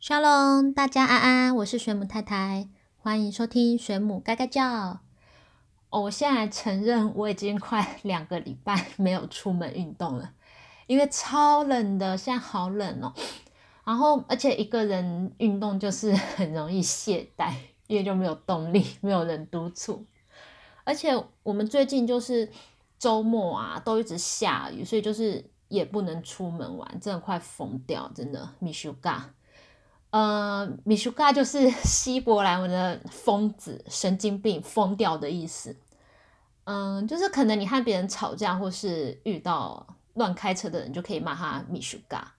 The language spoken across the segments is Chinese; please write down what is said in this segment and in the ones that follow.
Shalom，大家安安，我是水母太太，欢迎收听水母嘎嘎叫。哦，我现在承认我已经快 两个礼拜没有出门运动了，因为超冷的，现在好冷哦。然后，而且一个人运动就是 很容易懈怠，因为就没有动力，没有人督促。而且我们最近就是周末啊，都一直下雨，所以就是也不能出门玩，真的快疯掉，真的米修嘎。呃，米修嘎就是希伯来文的疯子、神经病、疯掉的意思。嗯，就是可能你和别人吵架，或是遇到乱开车的人，就可以骂他米修嘎。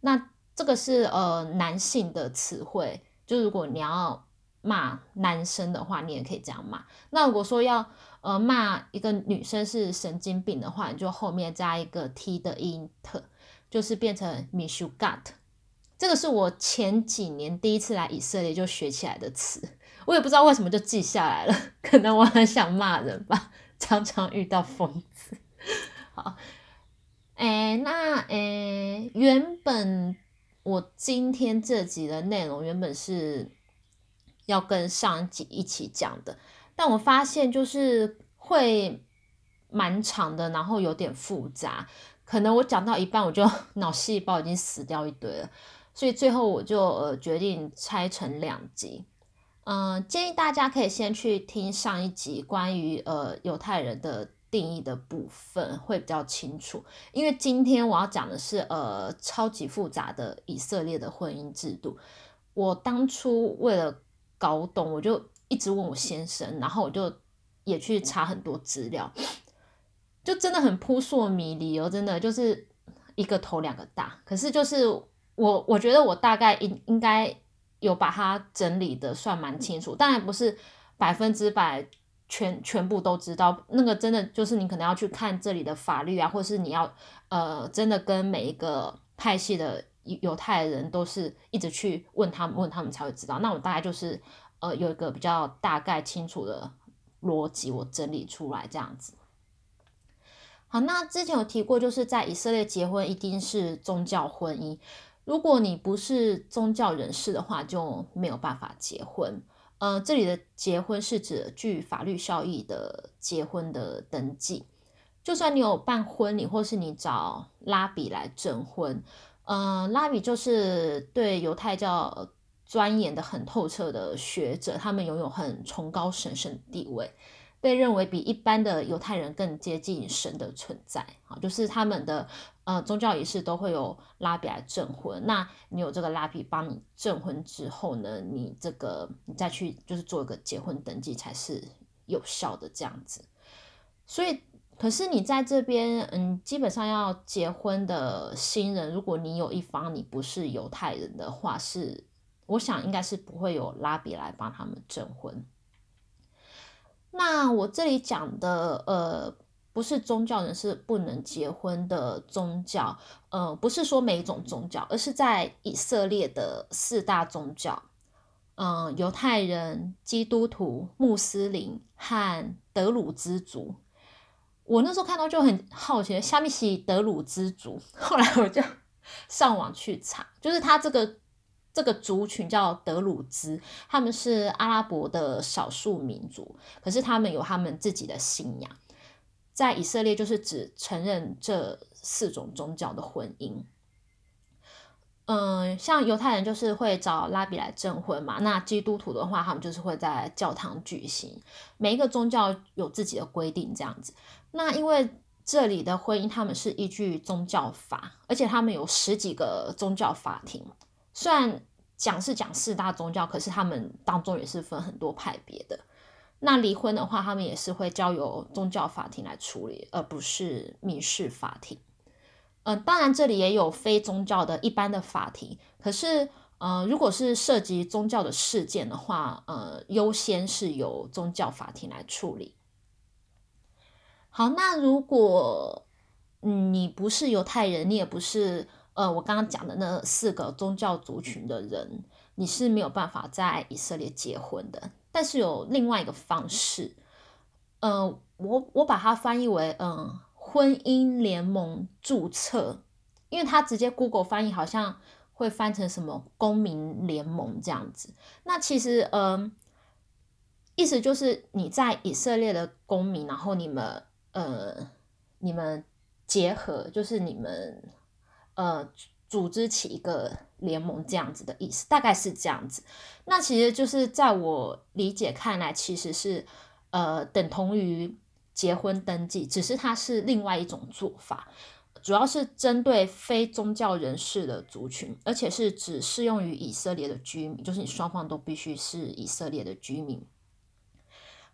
那这个是呃男性的词汇，就如果你要骂男生的话，你也可以这样骂。那如果说要呃骂一个女生是神经病的话，你就后面加一个 t 的音特，就是变成米修嘎。这个是我前几年第一次来以色列就学起来的词，我也不知道为什么就记下来了，可能我很想骂人吧，常常遇到疯子。好，哎，那哎，原本我今天这集的内容原本是要跟上一集一起讲的，但我发现就是会蛮长的，然后有点复杂，可能我讲到一半我就 脑细胞已经死掉一堆了。所以最后我就呃决定拆成两集，嗯，建议大家可以先去听上一集关于呃犹太人的定义的部分，会比较清楚。因为今天我要讲的是呃超级复杂的以色列的婚姻制度。我当初为了搞懂，我就一直问我先生，然后我就也去查很多资料，就真的很扑朔迷离哦，真的就是一个头两个大。可是就是。我我觉得我大概应应该有把它整理的算蛮清楚，当然不是百分之百全全部都知道，那个真的就是你可能要去看这里的法律啊，或是你要呃真的跟每一个派系的犹太人都是一直去问他们，问他们才会知道。那我大概就是呃有一个比较大概清楚的逻辑，我整理出来这样子。好，那之前有提过，就是在以色列结婚一定是宗教婚姻。如果你不是宗教人士的话，就没有办法结婚。呃，这里的结婚是指具法律效益的结婚的登记。就算你有办婚礼，或是你找拉比来证婚，呃，拉比就是对犹太教钻研的很透彻的学者，他们拥有很崇高神圣地位。被认为比一般的犹太人更接近神的存在，啊，就是他们的呃宗教仪式都会有拉比来证婚。那你有这个拉比帮你证婚之后呢，你这个你再去就是做一个结婚登记才是有效的这样子。所以，可是你在这边，嗯，基本上要结婚的新人，如果你有一方你不是犹太人的话，是我想应该是不会有拉比来帮他们证婚。那我这里讲的，呃，不是宗教人士不能结婚的宗教，呃，不是说每一种宗教，而是在以色列的四大宗教，嗯，犹太人、基督徒、穆斯林和德鲁兹族。我那时候看到就很好奇，虾米西德鲁兹族？后来我就 上网去查，就是他这个。这个族群叫德鲁兹，他们是阿拉伯的少数民族，可是他们有他们自己的信仰。在以色列，就是只承认这四种宗教的婚姻。嗯，像犹太人就是会找拉比来证婚嘛，那基督徒的话，他们就是会在教堂举行。每一个宗教有自己的规定，这样子。那因为这里的婚姻，他们是依据宗教法，而且他们有十几个宗教法庭。虽然讲是讲四大宗教，可是他们当中也是分很多派别的。那离婚的话，他们也是会交由宗教法庭来处理，而不是民事法庭。嗯，当然这里也有非宗教的一般的法庭，可是呃，如果是涉及宗教的事件的话，呃，优先是由宗教法庭来处理。好，那如果你不是犹太人，你也不是。呃，我刚刚讲的那四个宗教族群的人，你是没有办法在以色列结婚的。但是有另外一个方式，呃，我我把它翻译为嗯婚姻联盟注册，因为它直接 Google 翻译好像会翻成什么公民联盟这样子。那其实，嗯，意思就是你在以色列的公民，然后你们，呃，你们结合，就是你们，呃，组织起一个联盟这样子的意思，大概是这样子。那其实就是在我理解看来，其实是，呃，等同于结婚登记，只是它是另外一种做法。主要是针对非宗教人士的族群，而且是只适用于以色列的居民，就是你双方都必须是以色列的居民。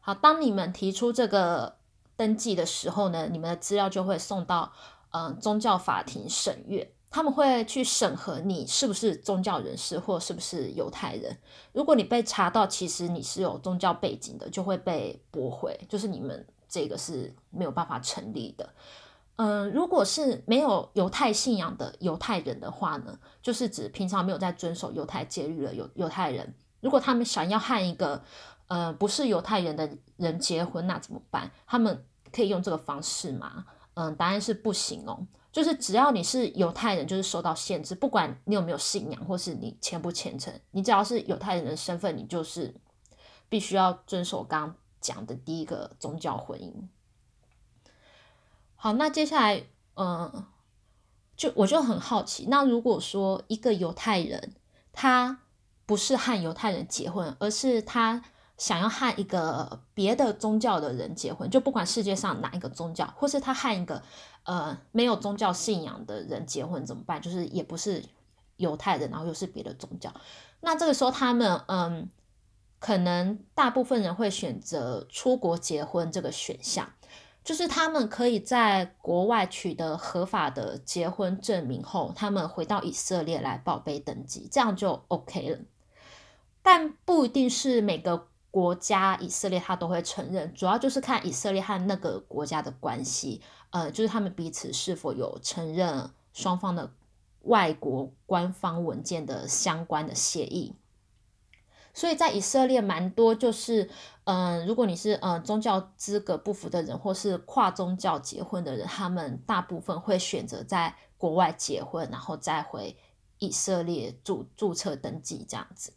好，当你们提出这个登记的时候呢，你们的资料就会送到嗯宗教法庭审阅，他们会去审核你是不是宗教人士或是不是犹太人。如果你被查到其实你是有宗教背景的，就会被驳回，就是你们这个是没有办法成立的。嗯，如果是没有犹太信仰的犹太人的话呢，就是指平常没有在遵守犹太节律的犹犹太人。如果他们想要和一个呃不是犹太人的人结婚，那怎么办？他们可以用这个方式吗？嗯，答案是不行哦。就是只要你是犹太人，就是受到限制，不管你有没有信仰，或是你虔不虔诚，你只要是犹太人的身份，你就是必须要遵守刚讲的第一个宗教婚姻。好，那接下来，嗯，就我就很好奇，那如果说一个犹太人，他不是和犹太人结婚，而是他想要和一个别的宗教的人结婚，就不管世界上哪一个宗教，或是他和一个呃没有宗教信仰的人结婚怎么办？就是也不是犹太人，然后又是别的宗教，那这个时候他们，嗯，可能大部分人会选择出国结婚这个选项。就是他们可以在国外取得合法的结婚证明后，他们回到以色列来报备登记，这样就 OK 了。但不一定是每个国家以色列他都会承认，主要就是看以色列和那个国家的关系，呃，就是他们彼此是否有承认双方的外国官方文件的相关的协议。所以在以色列蛮多，就是，嗯，如果你是呃宗教资格不符的人，或是跨宗教结婚的人，他们大部分会选择在国外结婚，然后再回以色列注注册登记这样子。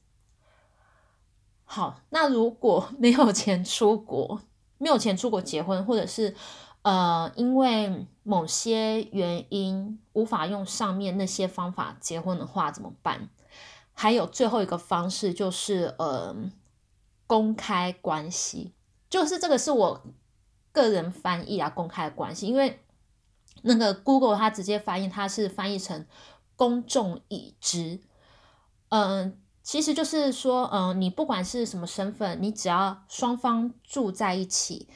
好，那如果 没有钱出国，没有钱出国结婚，或者是呃因为某些原因无法用上面那些方法结婚的话，怎么办？还有最后一个方式就是，呃，公开关系，就是这个是我个人翻译啊，公开关系，因为那个 Google 它直接翻译，它是翻译成公众已知，嗯，其实就是说，嗯，你不管是什么身份，你只要双方住在一起。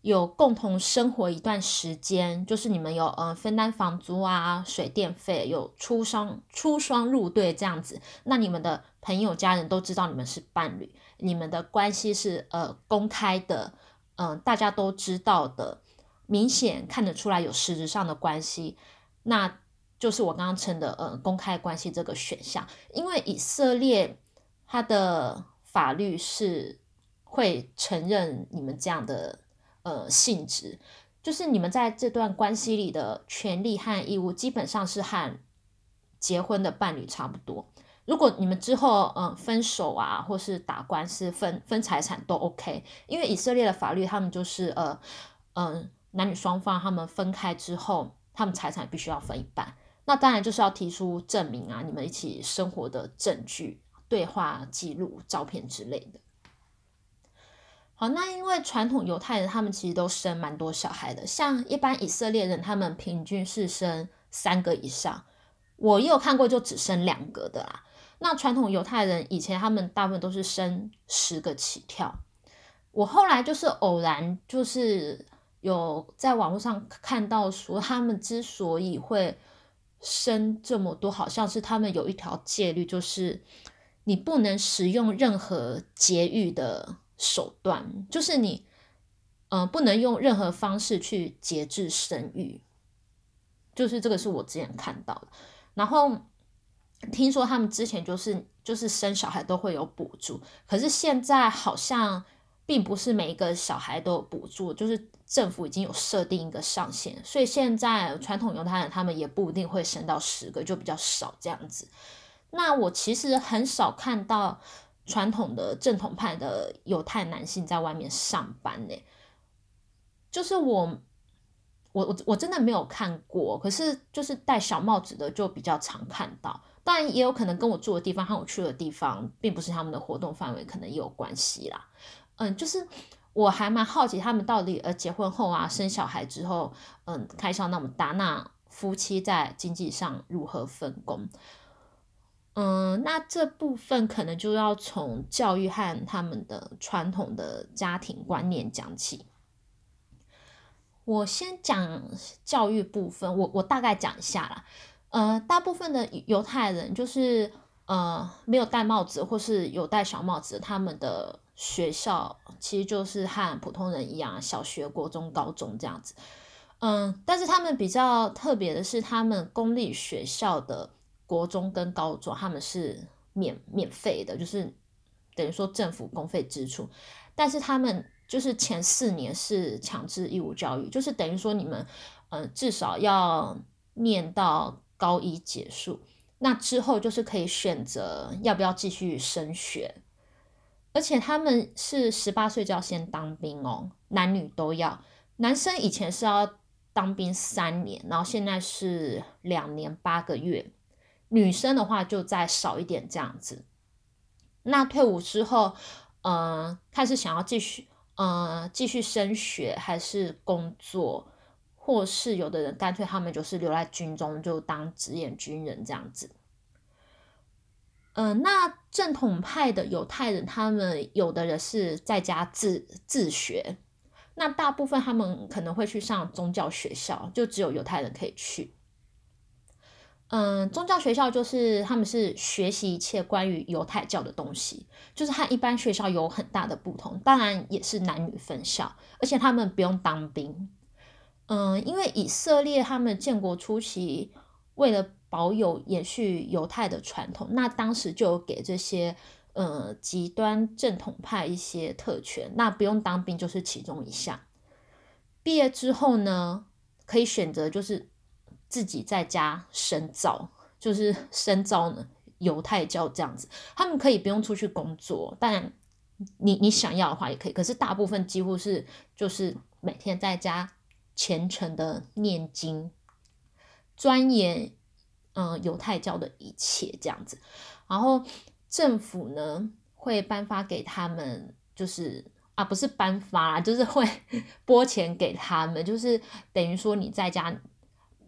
有共同生活一段时间，就是你们有呃分担房租啊、水电费，有出双出双入对这样子，那你们的朋友家人都知道你们是伴侣，你们的关系是呃公开的，嗯，大家都知道的，明显看得出来有实质上的关系，那就是我刚刚称的呃公开关系这个选项，因为以色列它的法律是会承认你们这样的。呃，性质就是你们在这段关系里的权利和义务，基本上是和结婚的伴侣差不多。如果你们之后嗯分手啊，或是打官司分分财产都 OK，因为以色列的法律，他们就是呃嗯男女双方他们分开之后，他们财产必须要分一半。那当然就是要提出证明啊，你们一起生活的证据、对话记录、照片之类的。好，那因为传统犹太人他们其实都生蛮多小孩的，像一般以色列人他们平均是生三个以上，我也有看过就只生两个的啦。那传统犹太人以前他们大部分都是生十个起跳，我后来就是偶然就是有在网络上看到说他们之所以会生这么多，好像是他们有一条戒律，就是你不能使用任何节育的。手段就是你，呃，不能用任何方式去节制生育，就是这个是我之前看到的。然后听说他们之前就是就是生小孩都会有补助，可是现在好像并不是每一个小孩都有补助，就是政府已经有设定一个上限，所以现在传统犹太人他们也不一定会生到十个，就比较少这样子。那我其实很少看到传统的正统派的犹太男性在外面上班呢，就是我。我我我真的没有看过，可是就是戴小帽子的就比较常看到，当然也有可能跟我住的地方和我去的地方并不是他们的活动范围，可能也有关系啦。嗯，就是我还蛮好奇他们到底呃结婚后啊生小孩之后，嗯开销那么大，那夫妻在经济上如何分工？嗯，那这部分可能就要从教育和他们的传统的家庭观念讲起。我先讲教育部分，我我大概讲一下啦。呃，大部分的犹太人就是呃没有戴帽子或是有戴小帽子，他们的学校其实就是和普通人一样，小学、国中、高中这样子。嗯，但是他们比较特别的是，他们公立学校的国中跟高中他们是免免费的，就是等于说政府公费支出，但是他们。就是前四年是强制义务教育，就是等于说你们，嗯，至少要念到高一结束，那之后就是可以选择要不要继续升学，而且他们是十八岁就要先当兵哦，男女都要，男生以前是要当兵三年，然后现在是两年八个月，女生的话就再少一点这样子，那退伍之后，呃，开始想要继续。呃，继续升学还是工作，或是有的人干脆他们就是留在军中就当职业军人这样子。嗯，那正统派的犹太人，他们有的人是在家自自学，那大部分他们可能会去上宗教学校，就只有犹太人可以去。嗯，宗教学校就是他们是学习一切关于犹太教的东西，就是和一般学校有很大的不同。当然也是男女分校，而且他们不用当兵。嗯，因为以色列他们建国初期为了保有延续犹太的传统，那当时就给这些呃极端正统派一些特权，那不用当兵就是其中一项。毕业之后呢，可以选择就是。自己在家深造，就是深造呢犹太教这样子，他们可以不用出去工作，但你你想要的话也可以。可是大部分几乎是就是每天在家虔诚的念经，钻研嗯犹太教的一切这样子。然后政府呢会颁发给他们，就是啊不是颁发，就是会 拨钱给他们，就是等于说你在家。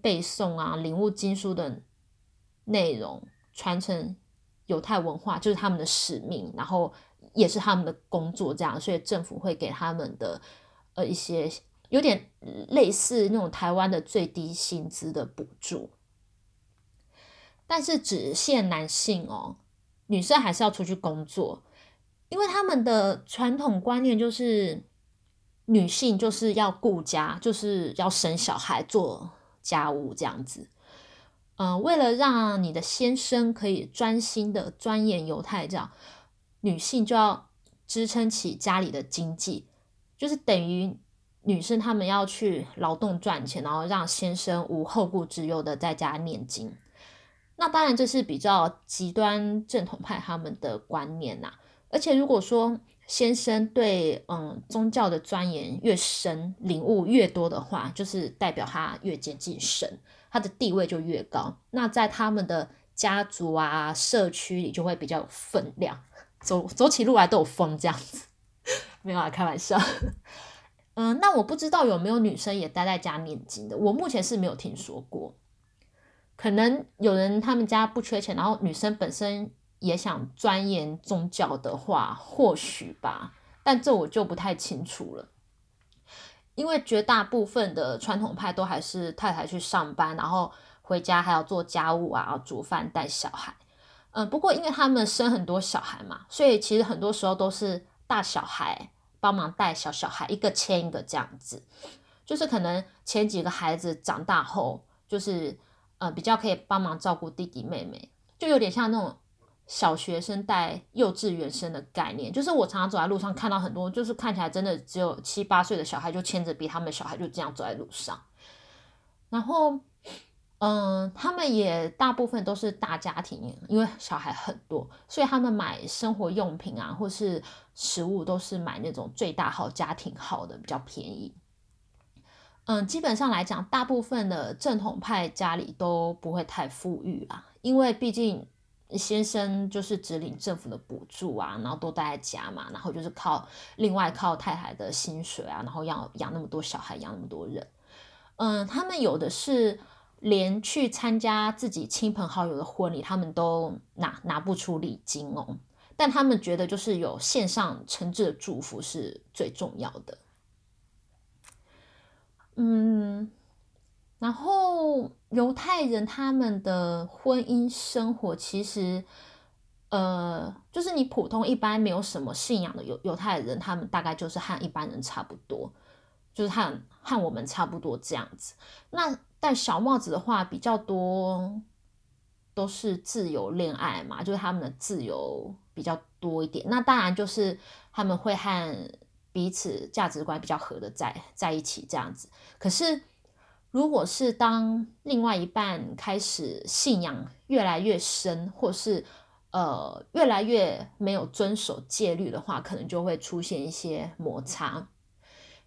背诵啊，领悟经书的内容，传承犹太文化，就是他们的使命，然后也是他们的工作，这样，所以政府会给他们的呃一些有点类似那种台湾的最低薪资的补助，但是只限男性哦，女生还是要出去工作，因为他们的传统观念就是女性就是要顾家，就是要生小孩做。家务这样子，嗯，为了让你的先生可以专心的钻研犹太教，女性就要支撑起家里的经济，就是等于女生她们要去劳动赚钱，然后让先生无后顾之忧的在家念经。那当然这是比较极端正统派他们的观念呐，而且如果说。先生对嗯宗教的钻研越深，领悟越多的话，就是代表他越接近神，他的地位就越高。那在他们的家族啊、社区里就会比较有分量，走走起路来都有风这样子。没有啊，开玩笑。嗯，那我不知道有没有女生也待在家念经的，我目前是没有听说过。可能有人他们家不缺钱，然后女生本身。也想钻研宗教的话，或许吧，但这我就不太清楚了。因为绝大部分的传统派都还是太太去上班，然后回家还要做家务啊，煮饭、带小孩。嗯，不过因为他们生很多小孩嘛，所以其实很多时候都是大小孩帮忙带小小孩，一个牵一个这样子。就是可能前几个孩子长大后，就是呃比较可以帮忙照顾弟弟妹妹，就有点像那种。小学生带幼稚园生的概念，就是我常常走在路上看到很多，就是看起来真的只有七八岁的小孩就牵着比他们小孩就这样走在路上。然后，嗯，他们也大部分都是大家庭，因为小孩很多，所以他们买生活用品啊，或是食物都是买那种最大号家庭号的，比较便宜。嗯，基本上来讲，大部分的正统派家里都不会太富裕啊，因为毕竟先生就是只领政府的补助啊，然后都待在家嘛，然后就是靠另外靠太太的薪水啊，然后要养那么多小孩，养那么多人。嗯，他们有的是。连去参加自己亲朋好友的婚礼，他们都拿拿不出礼金哦。但他们觉得，就是有线上诚挚的祝福是最重要的。嗯，然后犹太人他们的婚姻生活，其实，呃，就是你普通一般没有什么信仰的犹犹太人，他们大概就是和一般人差不多，就是和和我们差不多这样子。那戴小帽子的话比较多，都是自由恋爱嘛，就是他们的自由比较多一点。那当然就是他们会和彼此价值观比较合的在在一起这样子。可是如果是当另外一半开始信仰越来越深，或是呃越来越没有遵守戒律的话，可能就会出现一些摩擦。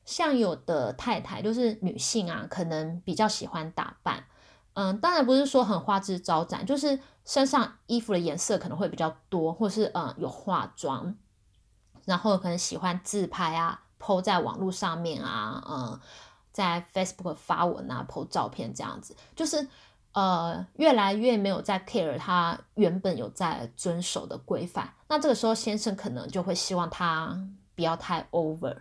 像有的太太就是女性啊，可能比较喜欢打扮，嗯，当然不是说很花枝招展，就是身上衣服的颜色可能会比较多，或是嗯有化妆，然后可能喜欢自拍啊，po 在网络上面啊，嗯，在 Facebook 发文啊，po 照片这样子，就是呃越来越没有在 care 他原本有在遵守的规范，那这个时候先生可能就会希望他不要太 over。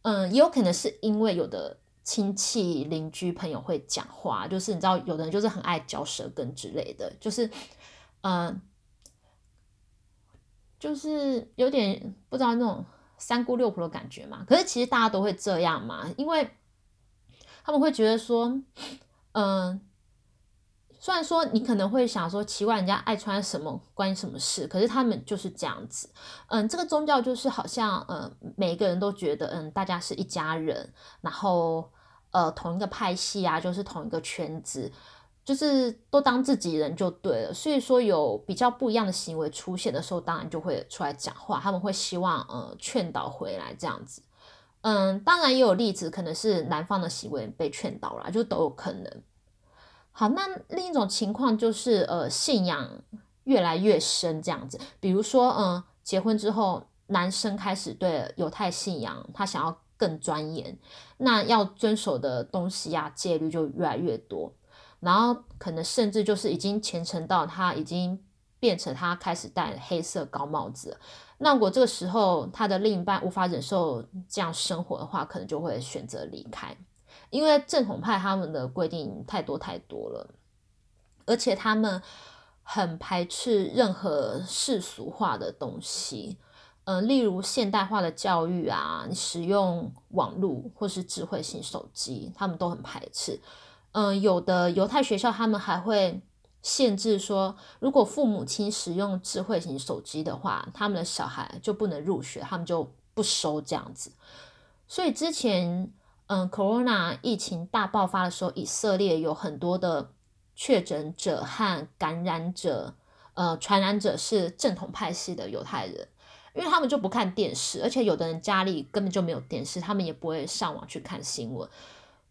嗯，也有可能是因为有的亲戚、邻居、朋友会讲话，就是你知道，有的人就是很爱嚼舌根之类的，就是，嗯，就是有点不知道那种三姑六婆的感觉嘛。可是其实大家都会这样嘛，因为他们会觉得说，嗯。虽然说你可能会想说奇怪，人家爱穿什么关你什么事？可是他们就是这样子。嗯，这个宗教就是好像，嗯，每一个人都觉得，嗯，大家是一家人，然后，呃，同一个派系啊，就是同一个圈子，就是都当自己人就对了。所以说有比较不一样的行为出现的时候，当然就会出来讲话，他们会希望，呃，劝导回来这样子。嗯，当然也有例子，可能是男方的行为被劝导了，就都有可能。好，那另一种情况就是，呃，信仰越来越深这样子。比如说，嗯，结婚之后，男生开始对犹太信仰他想要更钻研，那要遵守的东西啊，戒律就越来越多。然后可能甚至就是已经虔诚到他已经变成他开始戴黑色高帽子。那如果这个时候他的另一半无法忍受这样生活的话，可能就会选择离开。因为正统派他们的规定太多太多了，而且他们很排斥任何世俗化的东西，嗯，例如现代化的教育啊，使用网络或是智慧型手机，他们都很排斥。嗯，有的犹太学校他们还会限制说，如果父母亲使用智慧型手机的话，他们的小孩就不能入学，他们就不收这样子。所以之前。嗯，corona 疫情大爆发的时候，以色列有很多的确诊者和感染者，呃，传染者是正统派系的犹太人，因为他们就不看电视，而且有的人家里根本就没有电视，他们也不会上网去看新闻，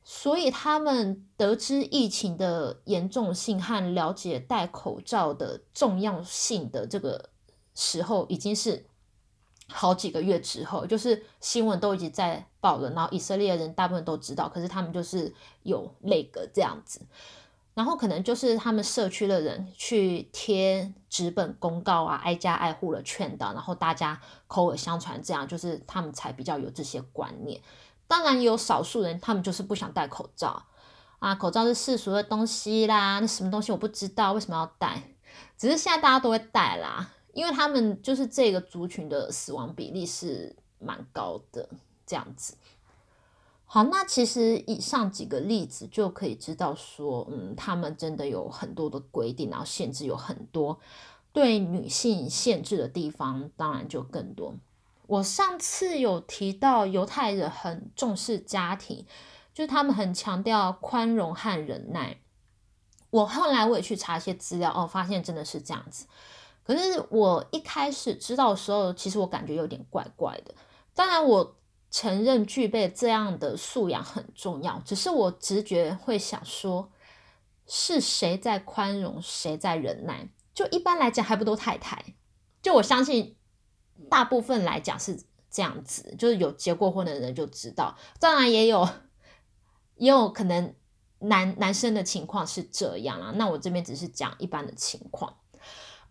所以他们得知疫情的严重性和了解戴口罩的重要性的这个时候，已经是。好几个月之后，就是新闻都已经在报了，然后以色列人大部分都知道，可是他们就是有那个这样子，然后可能就是他们社区的人去贴纸本公告啊，挨家挨户的劝导，然后大家口耳相传，这样就是他们才比较有这些观念。当然有少数人，他们就是不想戴口罩啊，口罩是世俗的东西啦，那什么东西我不知道为什么要戴，只是现在大家都会戴啦。因为他们就是这个族群的死亡比例是蛮高的，这样子。好，那其实以上几个例子就可以知道说，嗯，他们真的有很多的规定，然后限制有很多，对女性限制的地方当然就更多。我上次有提到犹太人很重视家庭，就是他们很强调宽容和忍耐。我后来我也去查一些资料，哦，发现真的是这样子。可是我一开始知道的时候，其实我感觉有点怪怪的。当然，我承认具备这样的素养很重要，只是我直觉会想说，是谁在宽容，谁在忍耐？就一般来讲，还不都太太？就我相信，大部分来讲是这样子，就是有结过婚的人就知道。当然也有，也有可能男男生的情况是这样啊。那我这边只是讲一般的情况。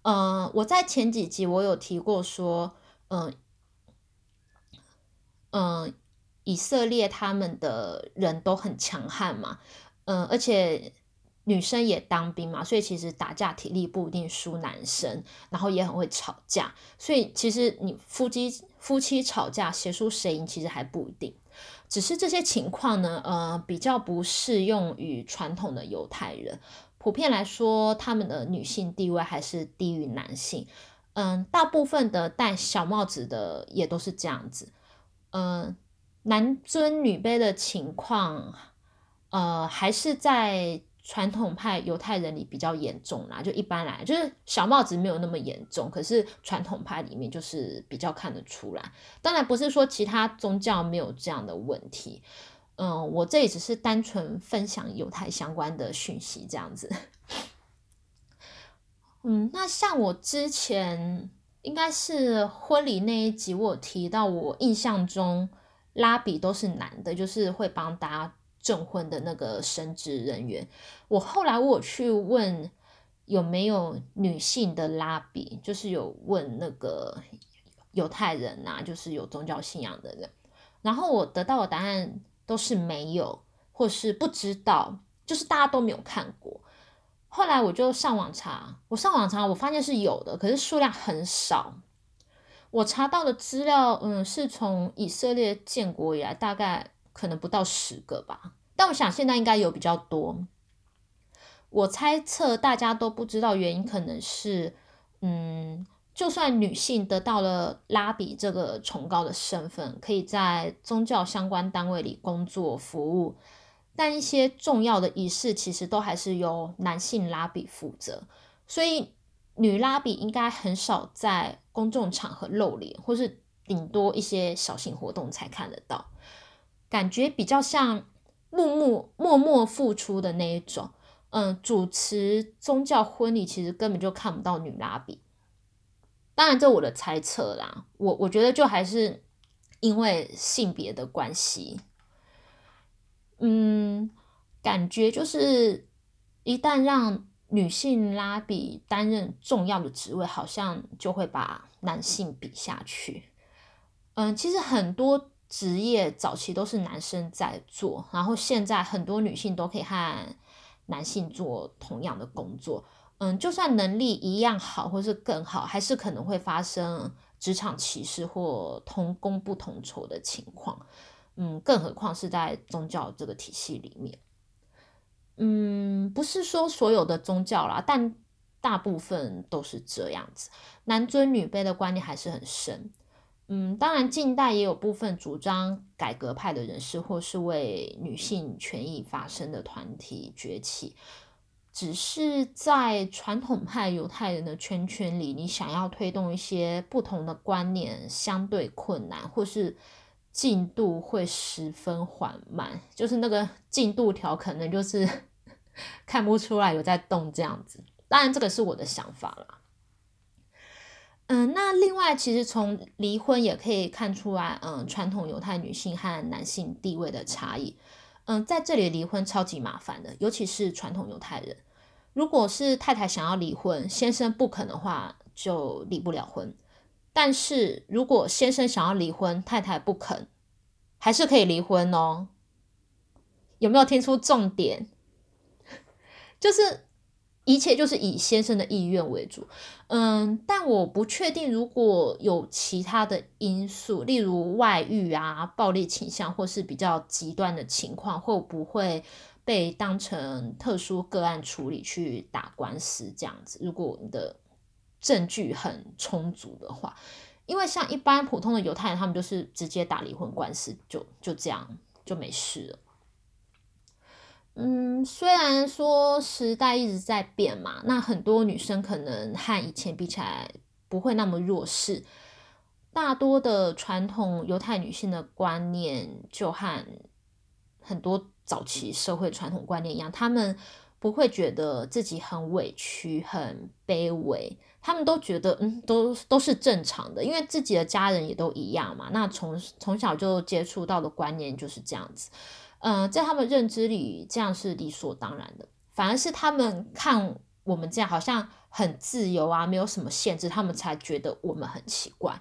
嗯，我在前几集我有提过说，嗯嗯，以色列他们的人都很强悍嘛，嗯，而且女生也当兵嘛，所以其实打架体力不一定输男生，然后也很会吵架，所以其实你夫妻夫妻吵架谁输谁赢其实还不一定，只是这些情况呢，呃，比较不适用于传统的犹太人。普遍来说，他们的女性地位还是低于男性。嗯，大部分的戴小帽子的也都是这样子。嗯，男尊女卑的情况，呃，还是在传统派犹太人里比较严重啦。就一般来，就是小帽子没有那么严重，可是传统派里面就是比较看得出来。当然不是说其他宗教没有这样的问题。嗯，我这里只是单纯分享犹太相关的讯息，这样子。嗯，那像我之前应该是婚礼那一集，我提到，我印象中拉比都是男的，就是会帮大家证婚的那个神职人员。我后来我去问有没有女性的拉比，就是有问那个犹太人啊，就是有宗教信仰的人，然后我得到的答案。都是没有，或是不知道，就是大家都没有看过。后来我就上网查，我上网查，我发现是有的，可是数量很少。我查到的资料，嗯，是从以色列建国以来，大概可能不到十个吧。但我想现在应该有比较多。我猜测大家都不知道原因，可能是，嗯。就算女性得到了拉比这个崇高的身份，可以在宗教相关单位里工作服务，但一些重要的仪式其实都还是由男性拉比负责，所以女拉比应该很少在公众场合露脸，或是顶多一些小型活动才看得到，感觉比较像默默默默付出的那一种。嗯，主持宗教婚礼其实根本就看不到女拉比。当然，这我的猜测啦。我我觉得就还是因为性别的关系，嗯，感觉就是一旦让女性拉比担任重要的职位，好像就会把男性比下去。嗯，其实很多职业早期都是男生在做，然后现在很多女性都可以和男性做同样的工作。嗯，就算能力一样好，或是更好，还是可能会发生职场歧视或同工不同酬的情况。嗯，更何况是在宗教这个体系里面。嗯，不是说所有的宗教啦，但大部分都是这样子，男尊女卑的观念还是很深。嗯，当然近代也有部分主张改革派的人士，或是为女性权益发声的团体崛起。只是在传统派犹太人的圈圈里，你想要推动一些不同的观念，相对困难，或是进度会十分缓慢。就是那个进度条，可能就是 看不出来有在动这样子。当然，这个是我的想法啦。嗯，那另外，其实从离婚也可以看出来，嗯，传统犹太女性和男性地位的差异。嗯，在这里离婚超级麻烦的，尤其是传统犹太人。如果是太太想要离婚，先生不肯的话，就离不了婚。但是如果先生想要离婚，太太不肯，还是可以离婚哦。有没有听出重点？就是一切就是以先生的意愿为主。嗯，但我不确定，如果有其他的因素，例如外遇啊、暴力倾向，或是比较极端的情况，会不会？被当成特殊个案处理去打官司这样子，如果你的证据很充足的话，因为像一般普通的犹太人，他们就是直接打离婚官司，就就这样就没事了。嗯，虽然说时代一直在变嘛，那很多女生可能和以前比起来不会那么弱势。大多的传统犹太女性的观念就和很多早期社会传统观念一样，她们不会觉得自己很委屈、很卑微，她们都觉得嗯，都都是正常的，因为自己的家人也都一样嘛。那从从小就接触到的观念就是这样子。嗯，在他们认知里，这样是理所当然的。反而是他们看我们这样好像很自由啊，没有什么限制，他们才觉得我们很奇怪。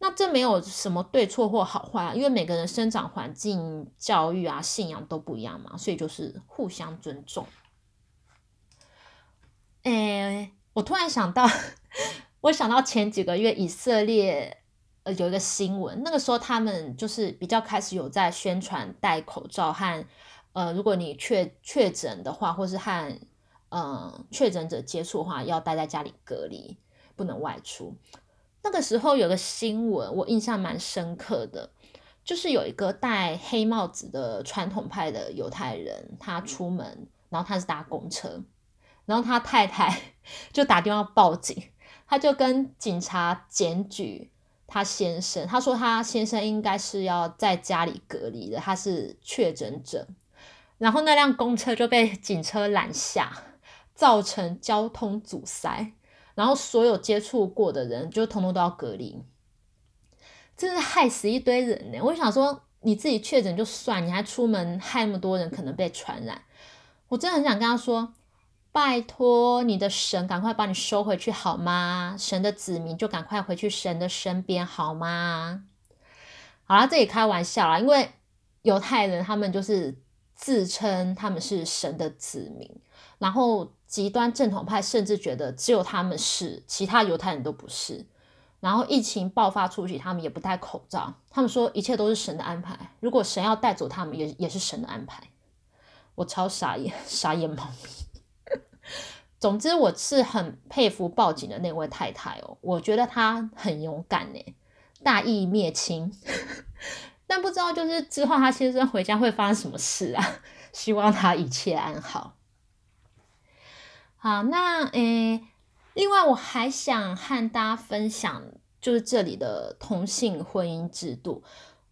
那这没有什么对错或好坏，因为每个人生长环境、教育啊、信仰都不一样嘛，所以就是互相尊重。哎，我突然想到，我想到前几个月以色列。呃，有一个新闻，那个时候他们就是比较开始有在宣传戴口罩和，呃，如果你确确诊的话，或是和呃确诊者接触的话，要待在家里隔离，不能外出。那个时候有个新闻，我印象蛮深刻的，就是有一个戴黑帽子的传统派的犹太人，他出门，然后他是搭公车，然后他太太 就打电话报警，他就跟警察检举。他先生，他说他先生应该是要在家里隔离的，他是确诊者。然后那辆公车就被警车拦下，造成交通阻塞，然后所有接触过的人就通通都要隔离，真是害死一堆人呢。我想说，你自己确诊就算，你还出门害那么多人，可能被传染。我真的很想跟他说。拜托你的神，赶快把你收回去好吗？神的子民就赶快回去神的身边好吗？好了，这里开玩笑啦，因为犹太人他们就是自称他们是神的子民，然后极端正统派甚至觉得只有他们是，其他犹太人都不是。然后疫情爆发初期，他们也不戴口罩，他们说一切都是神的安排，如果神要带走他们，也也是神的安排。我超傻眼，傻眼猫咪。总之，我是很佩服报警的那位太太哦，我觉得她很勇敢呢，大义灭亲。但不知道就是之后她先生回家会发生什么事啊？希望他一切安好。好，那诶，另外我还想和大家分享，就是这里的同性婚姻制度。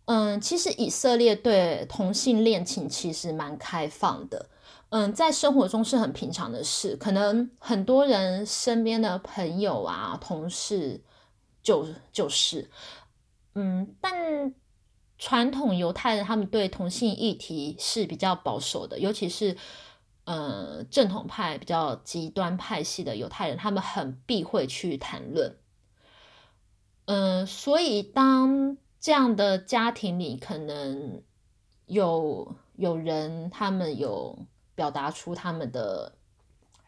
嗯，其实以色列对同性恋情其实蛮开放的。嗯，在生活中是很平常的事，可能很多人身边的朋友啊、同事就就是，嗯，但传统犹太人他们对同性议题是比较保守的，尤其是呃正统派比较极端派系的犹太人，他们很避讳去谈论。嗯，所以当这样的家庭里可能有有人，他们有。表达出他们的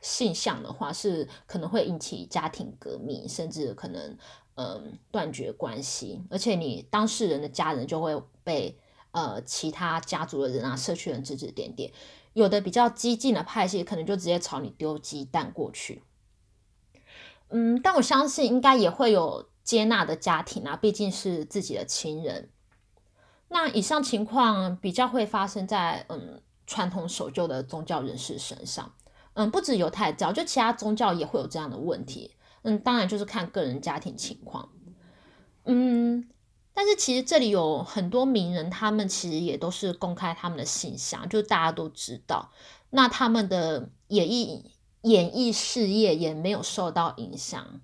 性向的话，是可能会引起家庭革命，甚至可能嗯断绝关系。而且你当事人的家人就会被呃其他家族的人啊、社区人指指点点。有的比较激进的派系，可能就直接朝你丢鸡蛋过去。嗯，但我相信应该也会有接纳的家庭啊，毕竟是自己的亲人。那以上情况比较会发生在嗯。传统守旧的宗教人士身上，嗯，不止犹太教，就其他宗教也会有这样的问题。嗯，当然就是看个人家庭情况。嗯，但是其实这里有很多名人，他们其实也都是公开他们的形象，就大家都知道。那他们的演艺演艺事业也没有受到影响，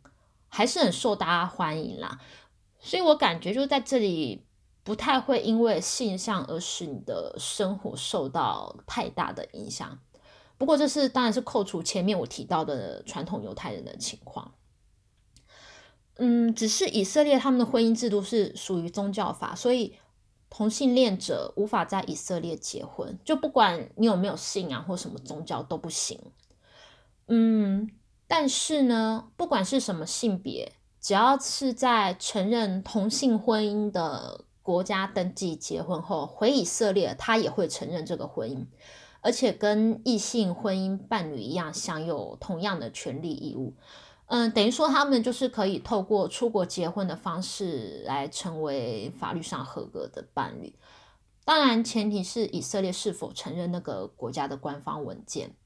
还是很受大家欢迎啦。所以我感觉就在这里。不太会因为性向而使你的生活受到太大的影响。不过这是当然是扣除前面我提到的传统犹太人的情况。嗯，只是以色列他们的婚姻制度是属于宗教法，所以同性恋者无法在以色列结婚，就不管你有没有信仰或什么宗教都不行。嗯，但是呢，不管是什么性别，只要是在承认同性婚姻的。国家登记结婚后回以色列，他也会承认这个婚姻，而且跟异性婚姻伴侣一样，享有同样的权利义务。嗯，等于说他们就是可以透过出国结婚的方式来成为法律上合格的伴侣。当然前提是以色列是否承认那个国家的官方文件。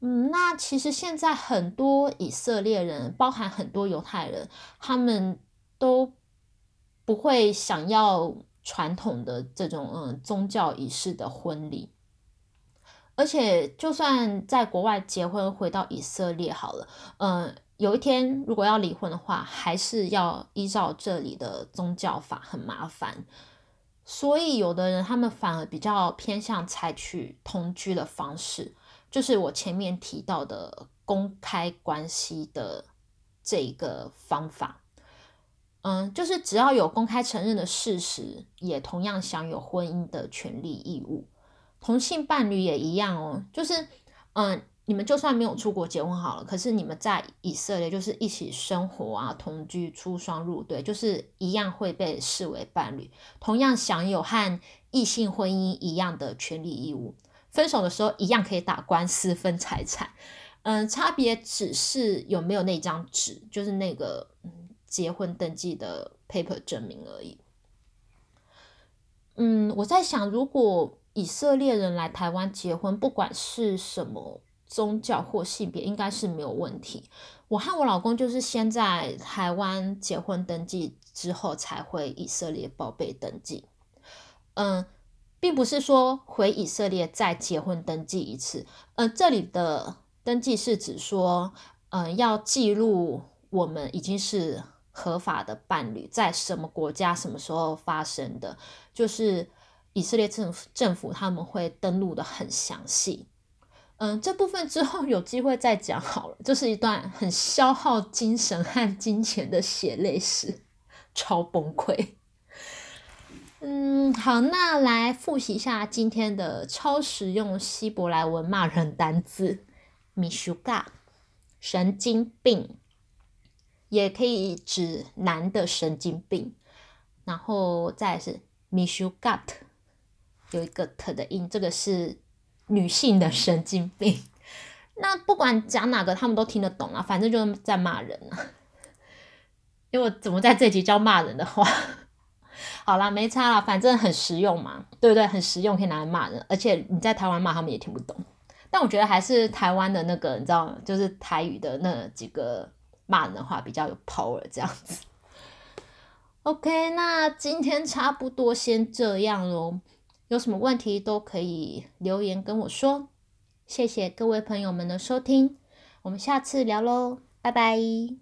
嗯，那其实现在很多以色列人，包含很多犹太人，他们都不会想要传统的这种嗯宗教仪式的婚礼。而且，就算在国外结婚，回到以色列好了，嗯，有一天如果要离婚的话，还是要依照这里的宗教法，很麻烦。所以，有的人他们反而比较偏向采取同居的方式，就是我前面提到的公开关系的这一个方法。嗯，就是只要有公开承认的事实，也同样享有婚姻的权利义务。同性伴侣也一样哦，就是，嗯，你们就算没有出国结婚好了，可是你们在以色列就是一起生活啊，同居、出双入对，就是一样会被视为伴侣，同样享有和异性婚姻一样的权利义务。分手的时候一样可以打官司分财产，嗯，差别只是有没有那张纸，就是那个结婚登记的 paper 证明而已。嗯，我在想，如果。以色列人来台湾结婚，不管是什么宗教或性别，应该是没有问题。我和我老公就是先在台湾结婚登记之后，才回以色列报备登记。嗯，并不是说回以色列再结婚登记一次。嗯，这里的登记是指说，嗯，要记录我们已经是合法的伴侣，在什么国家、什么时候发生的，就是。以色列政府政府他们会登录的很详细，嗯，这部分之后有机会再讲好了。这是一段很消耗精神和金钱的血泪史，超崩溃。嗯，好，那来复习一下今天的超实用希伯来文骂人单字 m i s h u g a 神经病，也可以指男的神经病，然后再是 m i s h u g a 有一个 t 的音，这个是女性的神经病。那不管讲哪个，他们都听得懂啊，反正就是在骂人啊。因为我怎么在这集教骂人的话？好啦，没差啦，反正很实用嘛，对不对？很实用，可以拿来骂人，而且你在台湾骂他们也听不懂。但我觉得还是台湾的那个，你知道，就是台语的那几个骂人的话比较有 power 这样子。OK，那今天差不多先这样喽。有什么问题都可以留言跟我说，谢谢各位朋友们的收听，我们下次聊喽，拜拜。